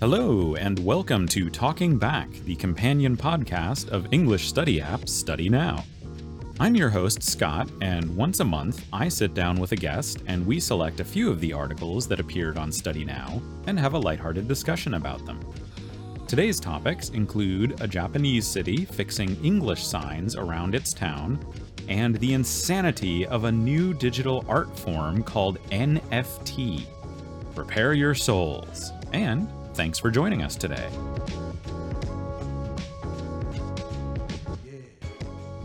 Hello, and welcome to Talking Back, the companion podcast of English study app Study Now. I'm your host, Scott, and once a month I sit down with a guest and we select a few of the articles that appeared on Study Now and have a lighthearted discussion about them. Today's topics include a Japanese city fixing English signs around its town, and the insanity of a new digital art form called NFT. Prepare your souls, and thanks for joining us today.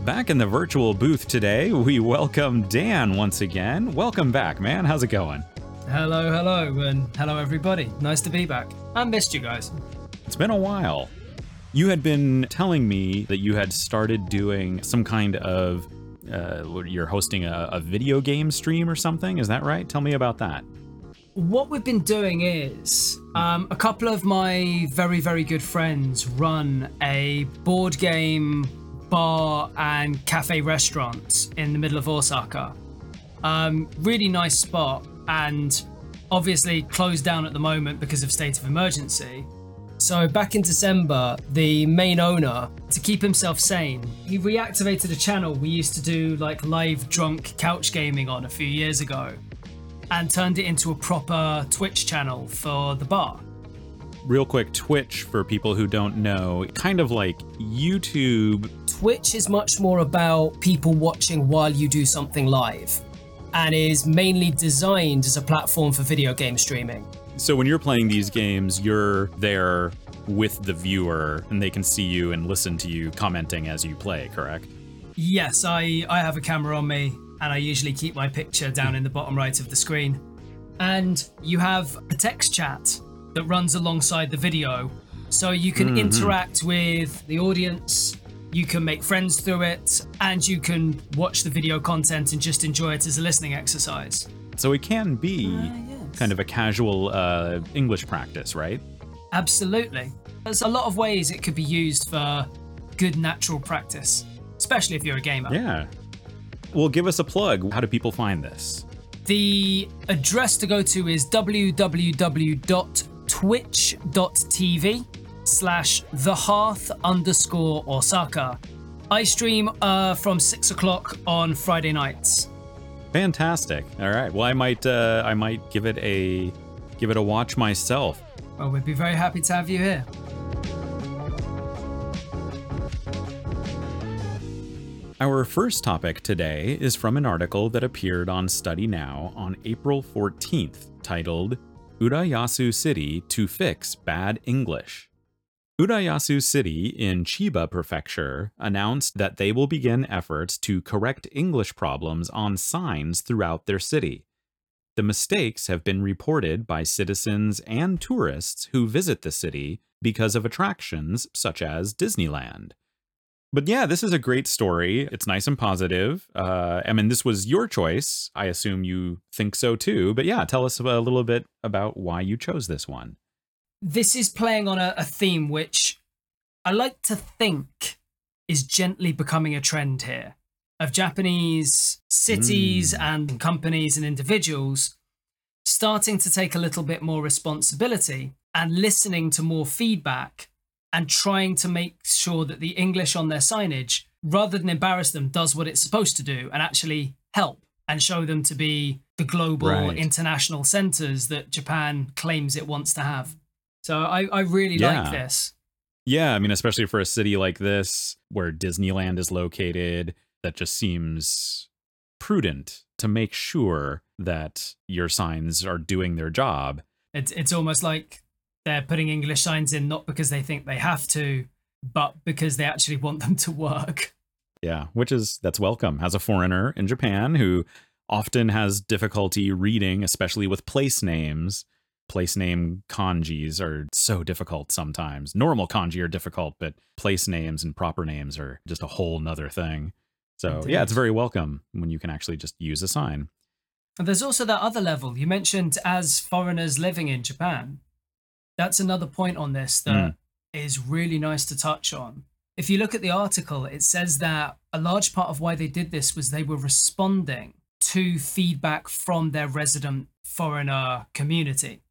Back in the virtual booth today, we welcome Dan once again. Welcome back, man. How's it going? Hello, hello, and hello, everybody. Nice to be back. I missed you guys. It's been a while. You had been telling me that you had started doing some kind of, uh, you're hosting a, a video game stream or something. Is that right? Tell me about that. What we've been doing is um, a couple of my very, very good friends run a board game bar and cafe restaurant in the middle of Osaka. Um, really nice spot, and obviously closed down at the moment because of state of emergency. So back in December, the main owner, to keep himself sane, he reactivated a channel we used to do like live drunk couch gaming on a few years ago and turned it into a proper Twitch channel for the bar. Real quick, Twitch, for people who don't know, kind of like YouTube. Twitch is much more about people watching while you do something live and is mainly designed as a platform for video game streaming. So when you're playing these games, you're there with the viewer and they can see you and listen to you commenting as you play, correct? Yes, I, I have a camera on me and I usually keep my picture down in the bottom right of the screen. And you have a text chat that runs alongside the video. So you can mm-hmm. interact with the audience, you can make friends through it, and you can watch the video content and just enjoy it as a listening exercise. So it can be uh, yes. kind of a casual uh, English practice, right? Absolutely. There's a lot of ways it could be used for good natural practice, especially if you're a gamer. Yeah. Well, give us a plug. How do people find this? The address to go to is www.twitch.tv slash the hearth underscore Osaka. I stream uh, from six o'clock on Friday nights. Fantastic. All right. Well, I might uh, I might give it a give it a watch myself. Well, we'd be very happy to have you here. Our first topic today is from an article that appeared on Study Now on April 14th, titled Urayasu City to Fix Bad English. Urayasu City in Chiba Prefecture announced that they will begin efforts to correct English problems on signs throughout their city. The mistakes have been reported by citizens and tourists who visit the city because of attractions such as Disneyland. But yeah, this is a great story. It's nice and positive. Uh, I mean, this was your choice. I assume you think so too. But yeah, tell us a little bit about why you chose this one. This is playing on a, a theme which I like to think is gently becoming a trend here of Japanese cities mm. and companies and individuals starting to take a little bit more responsibility and listening to more feedback and trying to make sure that the English on their signage, rather than embarrass them, does what it's supposed to do and actually help and show them to be the global right. international centers that Japan claims it wants to have. So I, I really yeah. like this. Yeah, I mean, especially for a city like this where Disneyland is located, that just seems prudent to make sure that your signs are doing their job. It's it's almost like they're putting English signs in not because they think they have to, but because they actually want them to work. Yeah, which is that's welcome as a foreigner in Japan who often has difficulty reading, especially with place names. Place name kanjis are so difficult sometimes. Normal kanji are difficult, but place names and proper names are just a whole nother thing. So Indeed. yeah, it's very welcome when you can actually just use a sign. And there's also that other level you mentioned as foreigners living in Japan that's another point on this that mm. is really nice to touch on. If you look at the article, it says that a large part of why they did this was they were responding to feedback from their resident foreigner community.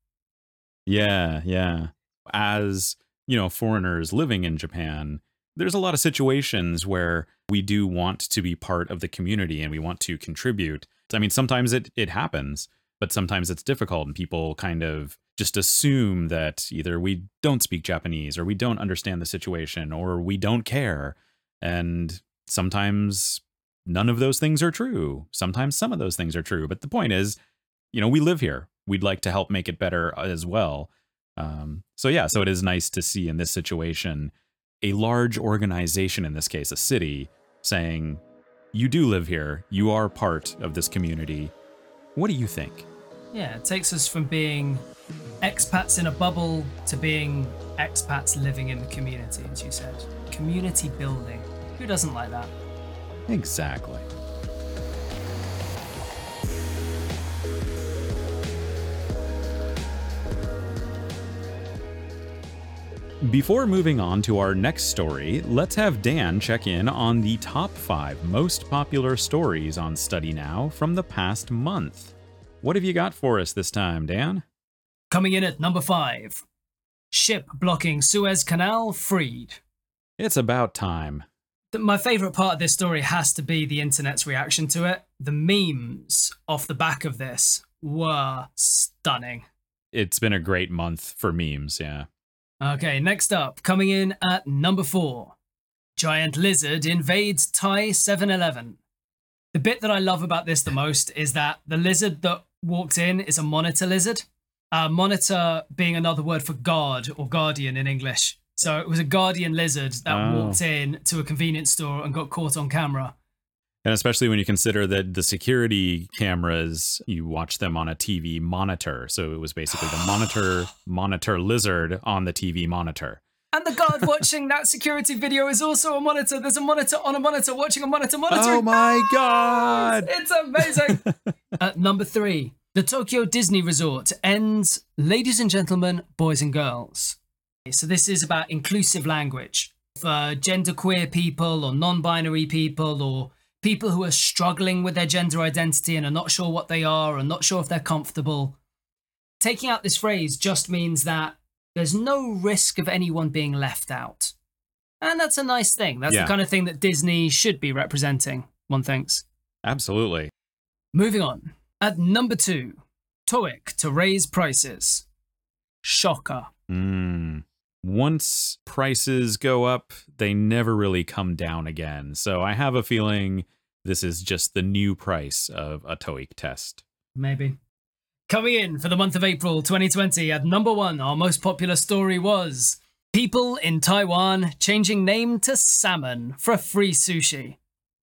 Yeah, yeah. As, you know, foreigners living in Japan, there's a lot of situations where we do want to be part of the community and we want to contribute. I mean, sometimes it, it happens, but sometimes it's difficult and people kind of just assume that either we don't speak Japanese or we don't understand the situation or we don't care. And sometimes none of those things are true. Sometimes some of those things are true. But the point is, you know, we live here. We'd like to help make it better as well. Um, so, yeah, so it is nice to see in this situation a large organization, in this case, a city, saying, You do live here. You are part of this community. What do you think? Yeah, it takes us from being expats in a bubble to being expats living in the community, as you said. Community building. Who doesn't like that? Exactly. Before moving on to our next story, let's have Dan check in on the top five most popular stories on Study Now from the past month. What have you got for us this time, Dan? Coming in at number five Ship blocking Suez Canal freed. It's about time. My favourite part of this story has to be the internet's reaction to it. The memes off the back of this were stunning. It's been a great month for memes, yeah. Okay, next up, coming in at number four Giant Lizard invades Thai 7 Eleven. The bit that I love about this the most is that the lizard that walked in is a monitor lizard. Uh, monitor being another word for guard or guardian in English. So it was a guardian lizard that oh. walked in to a convenience store and got caught on camera. And especially when you consider that the security cameras, you watch them on a TV monitor. So it was basically the monitor, monitor lizard on the TV monitor. And the guard watching that security video is also a monitor. There's a monitor on a monitor watching a monitor monitor. Oh my God. It's amazing. At number three, the Tokyo Disney Resort ends, ladies and gentlemen, boys and girls. So this is about inclusive language for genderqueer people or non-binary people or people who are struggling with their gender identity and are not sure what they are and not sure if they're comfortable. Taking out this phrase just means that there's no risk of anyone being left out. And that's a nice thing. That's yeah. the kind of thing that Disney should be representing, one thinks. Absolutely. Moving on. At number two, TOEIC to raise prices. Shocker. Mm once prices go up, they never really come down again. So I have a feeling this is just the new price of a TOEIC test. Maybe. Coming in for the month of April 2020 at number one, our most popular story was People in Taiwan changing name to salmon for free sushi.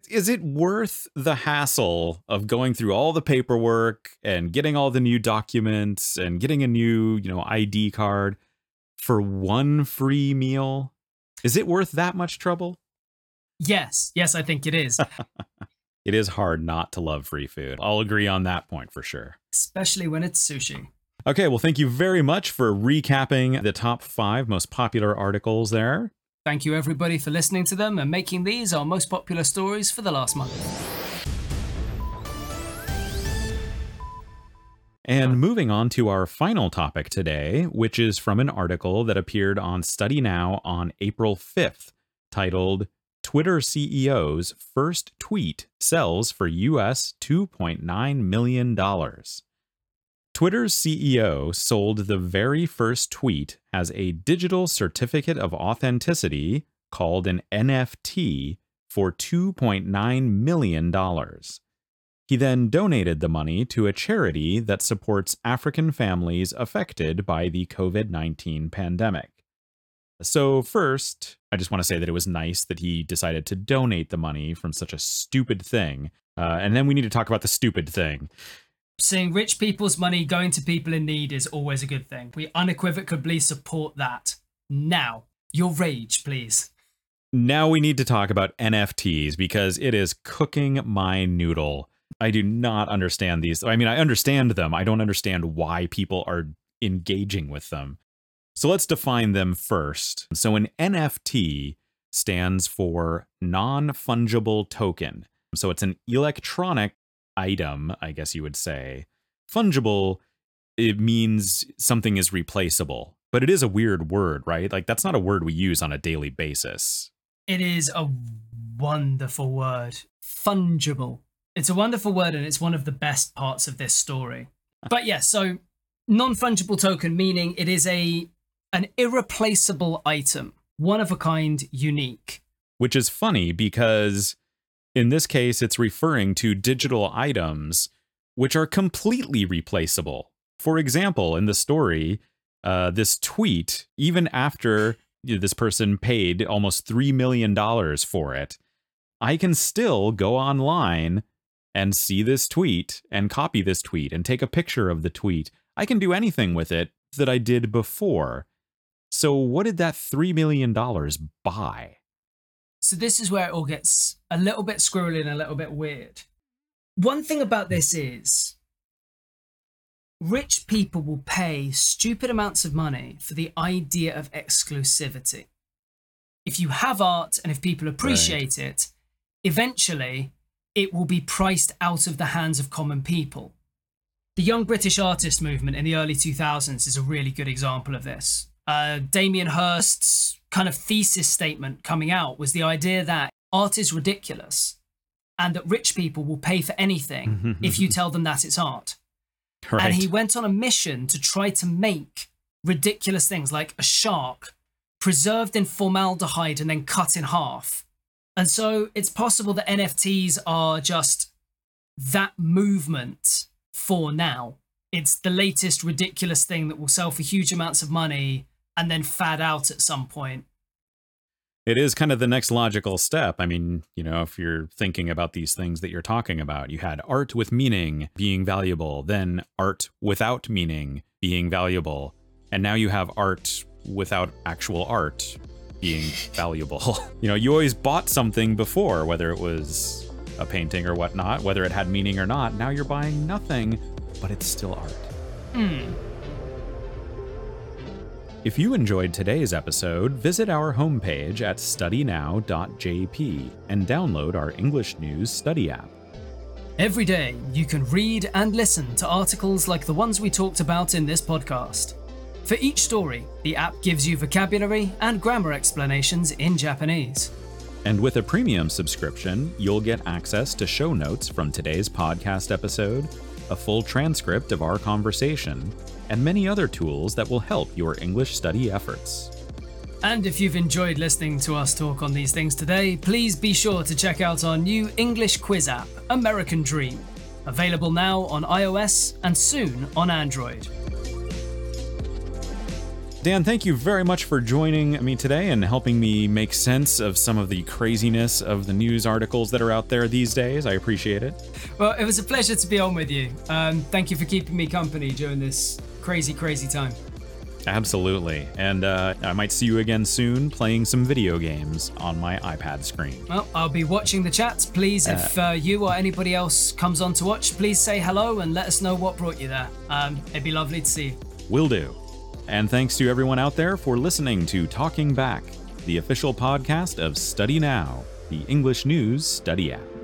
Is it worth the hassle of going through all the paperwork and getting all the new documents and getting a new, you know, ID card? for one free meal? Is it worth that much trouble? Yes, yes, I think it is. it is hard not to love free food. I'll agree on that point for sure. Especially when it's sushi. Okay, well, thank you very much for recapping the top five most popular articles there. Thank you, everybody, for listening to them and making these our most popular stories for the last month. And moving on to our final topic today, which is from an article that appeared on Study Now on April 5th, titled Twitter CEO's First Tweet Sells for US $2.9 million. Twitter's CEO sold the very first tweet as a digital certificate of authenticity called an NFT for $2.9 million. He then donated the money to a charity that supports African families affected by the COVID 19 pandemic. So, first, I just want to say that it was nice that he decided to donate the money from such a stupid thing. Uh, and then we need to talk about the stupid thing. Seeing rich people's money going to people in need is always a good thing. We unequivocally support that. Now, your rage, please. Now we need to talk about NFTs because it is cooking my noodle. I do not understand these. I mean, I understand them. I don't understand why people are engaging with them. So let's define them first. So an NFT stands for non fungible token. So it's an electronic item, I guess you would say. Fungible, it means something is replaceable. But it is a weird word, right? Like that's not a word we use on a daily basis. It is a wonderful word. Fungible. It's a wonderful word and it's one of the best parts of this story. But yeah, so non-fungible token meaning it is a an irreplaceable item, one of a kind, unique. Which is funny because in this case it's referring to digital items which are completely replaceable. For example, in the story, uh, this tweet, even after this person paid almost $3 million for it, I can still go online and see this tweet and copy this tweet and take a picture of the tweet. I can do anything with it that I did before. So, what did that $3 million buy? So, this is where it all gets a little bit squirrely and a little bit weird. One thing about hmm. this is rich people will pay stupid amounts of money for the idea of exclusivity. If you have art and if people appreciate right. it, eventually it will be priced out of the hands of common people. The young British artist movement in the early 2000s is a really good example of this. Uh, Damien Hirst's kind of thesis statement coming out was the idea that art is ridiculous and that rich people will pay for anything if you tell them that it's art. Right. And he went on a mission to try to make ridiculous things like a shark preserved in formaldehyde and then cut in half. And so it's possible that NFTs are just that movement for now. It's the latest ridiculous thing that will sell for huge amounts of money and then fad out at some point it is kind of the next logical step. I mean, you know, if you're thinking about these things that you're talking about, you had art with meaning being valuable, then art without meaning being valuable, and now you have art without actual art being valuable. you know, you always bought something before, whether it was a painting or whatnot, whether it had meaning or not. Now you're buying nothing, but it's still art. Hmm. If you enjoyed today's episode, visit our homepage at studynow.jp and download our English News Study app. Every day, you can read and listen to articles like the ones we talked about in this podcast. For each story, the app gives you vocabulary and grammar explanations in Japanese. And with a premium subscription, you'll get access to show notes from today's podcast episode, a full transcript of our conversation, and many other tools that will help your English study efforts. And if you've enjoyed listening to us talk on these things today, please be sure to check out our new English quiz app, American Dream, available now on iOS and soon on Android. Dan, thank you very much for joining me today and helping me make sense of some of the craziness of the news articles that are out there these days. I appreciate it. Well, it was a pleasure to be on with you. Um, thank you for keeping me company during this crazy, crazy time. Absolutely. And uh, I might see you again soon playing some video games on my iPad screen. Well, I'll be watching the chats. Please, uh, if uh, you or anybody else comes on to watch, please say hello and let us know what brought you there. Um, it'd be lovely to see you. Will do. And thanks to everyone out there for listening to Talking Back, the official podcast of Study Now, the English News Study app.